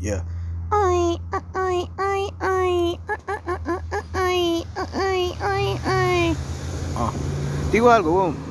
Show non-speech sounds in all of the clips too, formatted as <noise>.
Yeah. Oi, oi, oi, oi, oi, oi, oi, oi, oi. Ah, digo algo, boom.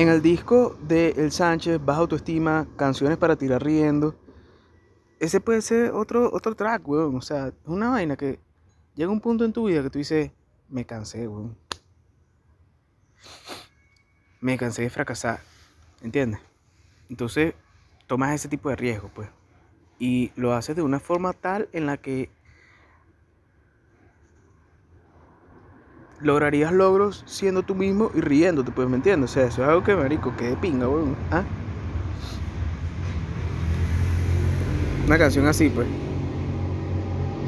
En el disco de El Sánchez, Baja Autoestima, Canciones para tirar riendo, ese puede ser otro, otro track, weón. O sea, es una vaina que llega un punto en tu vida que tú dices, me cansé, weón. Me cansé de fracasar, ¿entiendes? Entonces, tomas ese tipo de riesgo, pues. Y lo haces de una forma tal en la que lograrías logros siendo tú mismo y riéndote, pues, ¿me entiendes? O sea, eso es algo que, marico, que de pinga, weón. ¿Ah? Una canción así, pues.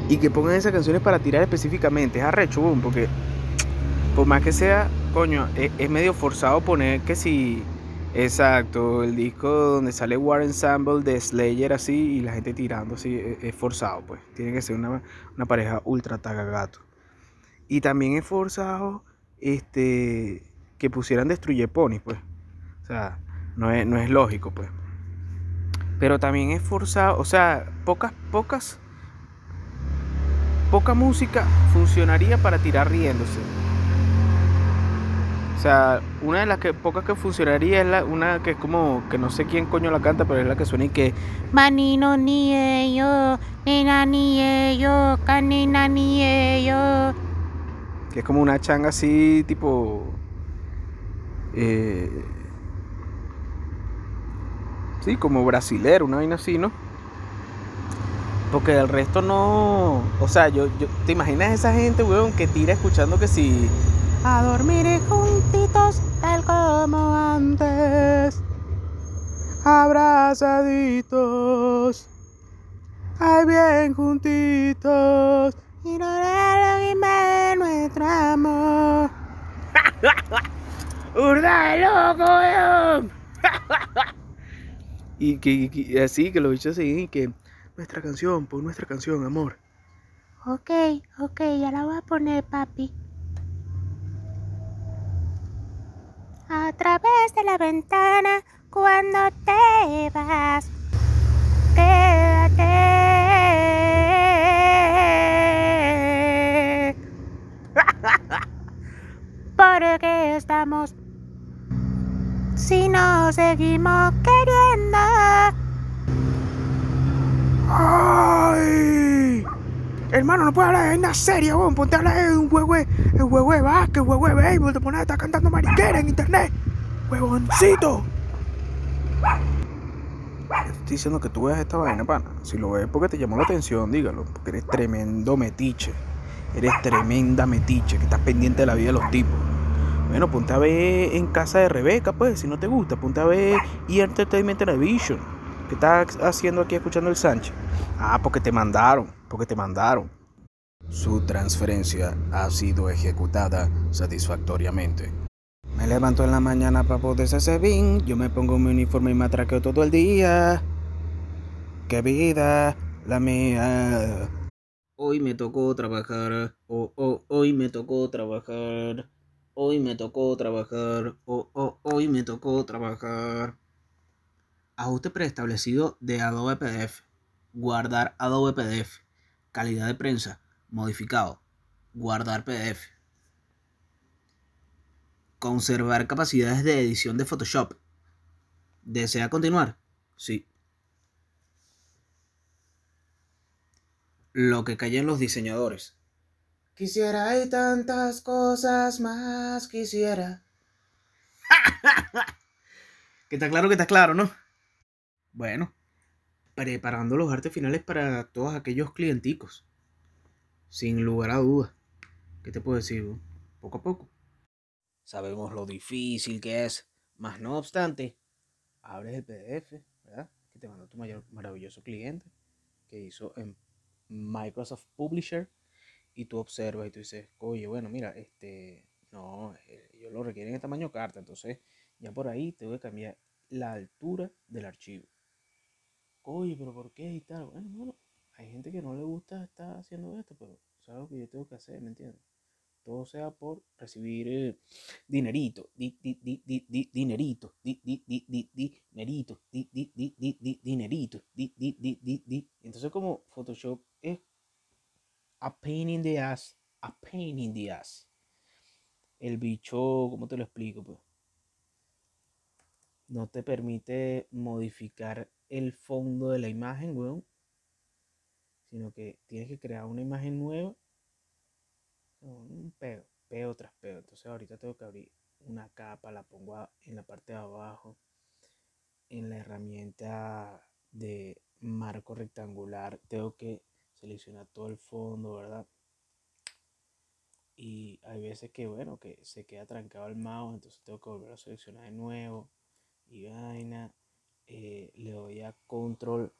Y que pongan esas canciones para tirar específicamente. Es arrecho, weón, porque por más que sea, coño, es, es, medio forzado poner que si... Exacto, el disco donde sale War Ensemble de Slayer así y la gente tirando así, es, forzado, pues. Tiene que ser una, una pareja ultra tagagato. Y también es forzado este, que pusieran Destruye Pony, pues. O sea, no es, no es lógico, pues. Pero también es forzado, o sea, pocas, pocas, poca música funcionaría para tirar riéndose. O sea, una de las que pocas que funcionaría es la, una que es como que no sé quién coño la canta, pero es la que suena y que Manino ni ello, nena ni ello, canina ni ello. Que es como una changa así, tipo. Eh, sí, como brasilero, una vaina así, ¿no? Porque del resto no. O sea, yo, yo. ¿Te imaginas esa gente, weón, que tira escuchando que si. A dormir juntitos, tal como antes. Abrazaditos. Ay, bien juntitos. ¡Urda de loco, weón! <laughs> y que, así, que los bichos siguen y que nuestra canción, por nuestra canción, amor. Ok, ok, ya la voy a poner, papi. A través de la ventana, cuando te vas, quédate. <laughs> Porque estamos si nos seguimos queriendo. ¡Ay! Hermano, no puedes hablar de una serie, weón. Ponte a hablar de un juego de, juego de básquet, juego de béisbol. Te pones a estar cantando mariquera en internet. ¡Huevoncito! Estoy diciendo que tú veas esta vaina, pana. Si lo ves porque te llamó la atención, dígalo. Porque eres tremendo metiche. Eres tremenda metiche que estás pendiente de la vida de los tipos. Bueno, ponte a ver en casa de Rebeca, pues, si no te gusta. Ponte a ver y Entertainment Television. ¿Qué estás haciendo aquí escuchando el Sánchez? Ah, porque te mandaron, porque te mandaron. Su transferencia ha sido ejecutada satisfactoriamente. Me levanto en la mañana para poder hacer bien. Yo me pongo mi uniforme y me atraqueo todo el día. ¡Qué vida la mía! Hoy me tocó trabajar. Oh, oh, hoy me tocó trabajar. Hoy me tocó trabajar. Hoy me tocó trabajar. Ajuste preestablecido de Adobe PDF. Guardar Adobe PDF. Calidad de prensa. Modificado. Guardar PDF. Conservar capacidades de edición de Photoshop. ¿Desea continuar? Sí. Lo que callan los diseñadores. Quisiera hay tantas cosas más, quisiera. <laughs> que está claro que está claro, ¿no? Bueno, preparando los artes finales para todos aquellos clienticos. Sin lugar a dudas. ¿Qué te puedo decir? Poco a poco. Sabemos lo difícil que es. Más no obstante, abres el PDF, ¿verdad? Que te mandó tu mayor, maravilloso cliente que hizo en Microsoft Publisher y tú observas y tú dices, oye, bueno, mira, este, No, eh, ellos lo requieren en tamaño carta, entonces ya por ahí tengo que cambiar la altura del archivo. Oye, pero ¿por qué y tal? Bueno, bueno, hay gente que no le gusta estar haciendo esto, pero es algo que yo tengo que hacer, ¿me entiendes? Todo sea por recibir eh, dinerito, di, di, di, di, di, dinerito, di, di, di, di, di, dinerito, di, di, di, di, di, dinerito, di, di, di, di, di. Entonces como Photoshop es a pain in the ass, a pain in the ass. El bicho, ¿cómo te lo explico? Pues? No te permite modificar el fondo de la imagen, weón. Sino que tienes que crear una imagen nueva. Un peo, peo tras peo. Entonces ahorita tengo que abrir una capa, la pongo en la parte de abajo. En la herramienta de marco rectangular tengo que seleccionar todo el fondo, ¿verdad? Y hay veces que, bueno, que se queda trancado el mouse, entonces tengo que volver a seleccionar de nuevo. Y vaina. eh, le doy a control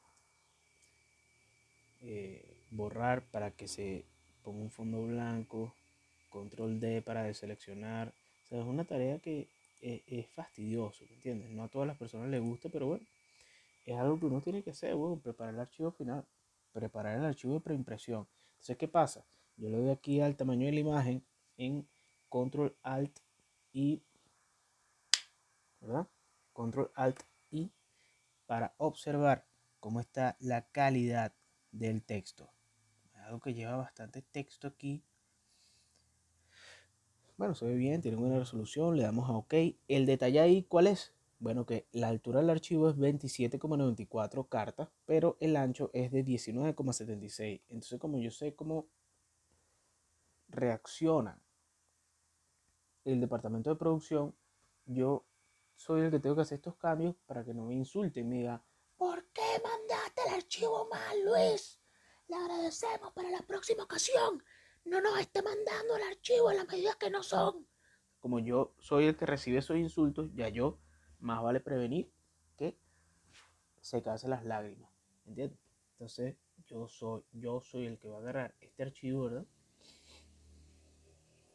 eh, borrar para que se ponga un fondo blanco. Control D para deseleccionar. O sea, es una tarea que es, es fastidioso, ¿me entiendes? No a todas las personas les gusta, pero bueno, es algo que uno tiene que hacer, bueno, preparar el archivo final, preparar el archivo de preimpresión. Entonces, ¿qué pasa? Yo le doy aquí al tamaño de la imagen en Control Alt y, ¿verdad? Control Alt y para observar cómo está la calidad del texto. Algo que lleva bastante texto aquí. Bueno, se ve bien, tiene buena resolución, le damos a OK. El detalle ahí, ¿cuál es? Bueno, que la altura del archivo es 27,94 cartas, pero el ancho es de 19,76. Entonces, como yo sé cómo reacciona el departamento de producción, yo soy el que tengo que hacer estos cambios para que no me insulten y me digan, ¿Por qué mandaste el archivo mal, Luis? Le agradecemos para la próxima ocasión. No nos esté mandando el archivo en las medidas que no son. como yo soy el que recibe esos insultos, ya yo más vale prevenir que secarse las lágrimas, ¿entiendes? Entonces yo soy, yo soy el que va a agarrar este archivo, ¿verdad?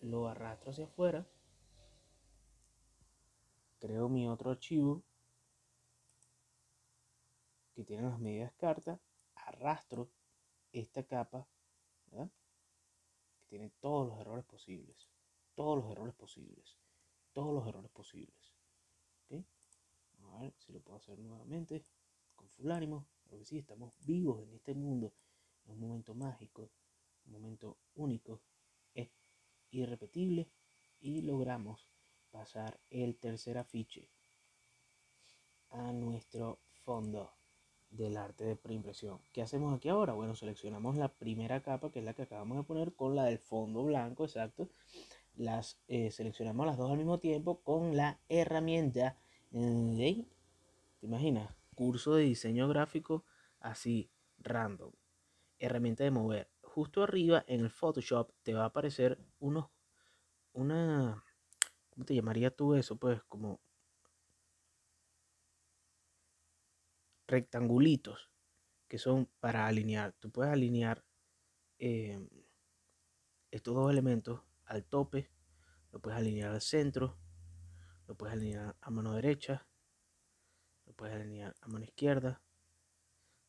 Lo arrastro hacia afuera, creo mi otro archivo que tiene las medidas cartas, arrastro esta capa, ¿verdad? Que tiene todos los errores posibles, todos los errores posibles, todos los errores posibles. ¿ok? A ver si lo puedo hacer nuevamente con full ánimo. Porque sí, estamos vivos en este mundo. Es un momento mágico, un momento único, es irrepetible y logramos pasar el tercer afiche a nuestro fondo del arte de preimpresión. ¿Qué hacemos aquí ahora? Bueno, seleccionamos la primera capa, que es la que acabamos de poner, con la del fondo blanco, exacto. Las eh, seleccionamos las dos al mismo tiempo con la herramienta ¿te imaginas? Curso de diseño gráfico así, random. Herramienta de mover. Justo arriba en el Photoshop te va a aparecer unos, una, ¿cómo te llamaría tú eso? Pues como rectangulitos que son para alinear. Tú puedes alinear eh, estos dos elementos al tope, lo puedes alinear al centro, lo puedes alinear a mano derecha, lo puedes alinear a mano izquierda.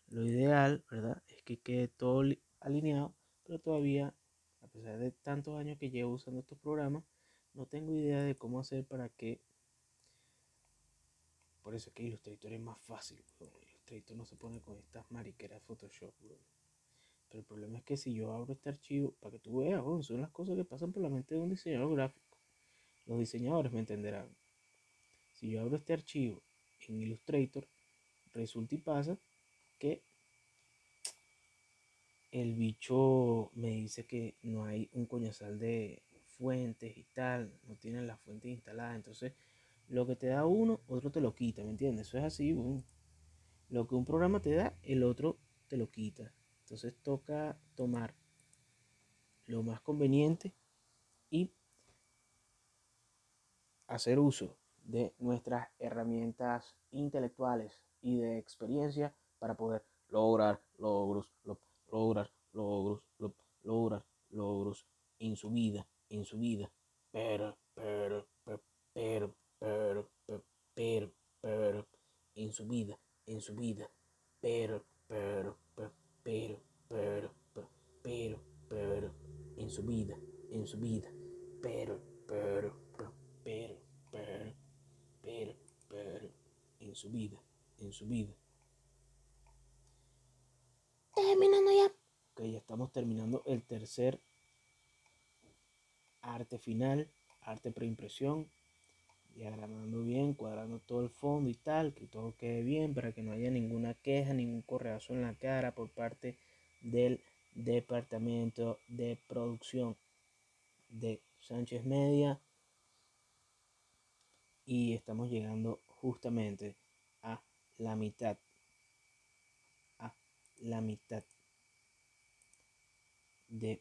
Lo ideal, ¿verdad? Es que quede todo li- alineado, pero todavía, a pesar de tantos años que llevo usando estos programas, no tengo idea de cómo hacer para que por eso es que Illustrator es más fácil, weón. Illustrator no se pone con estas mariqueras Photoshop. Pero el problema es que si yo abro este archivo, para que tú veas, son las cosas que pasan por la mente de un diseñador gráfico. Los diseñadores me entenderán. Si yo abro este archivo en Illustrator, resulta y pasa que el bicho me dice que no hay un coñazal de fuentes y tal, no tienen las fuentes instaladas, entonces lo que te da uno, otro te lo quita, ¿me entiendes? Eso es así, weón. Lo que un programa te da, el otro te lo quita. Entonces toca tomar lo más conveniente y hacer uso de nuestras herramientas intelectuales y de experiencia para poder lograr logros, lo- lograr logros, lo- lograr logros en su vida, en su vida. Pero pero, pero, pero, pero, pero, pero, en su vida, en su vida, pero, pero, pero, pero, pero, pero, pero, en su vida, en su vida, pero, pero, pero, pero, pero, pero, pero, en su vida, en su vida. Terminando ya. Ok, ya estamos terminando el tercer arte final, arte preimpresión, diagramando bien, cuadrando todo el fondo y tal, que todo quede bien para que no haya ninguna queja, ningún correazo en la cara por parte del departamento de producción de Sánchez Media. Y estamos llegando justamente la mitad. A la mitad de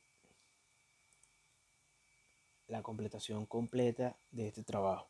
la completación completa de este trabajo.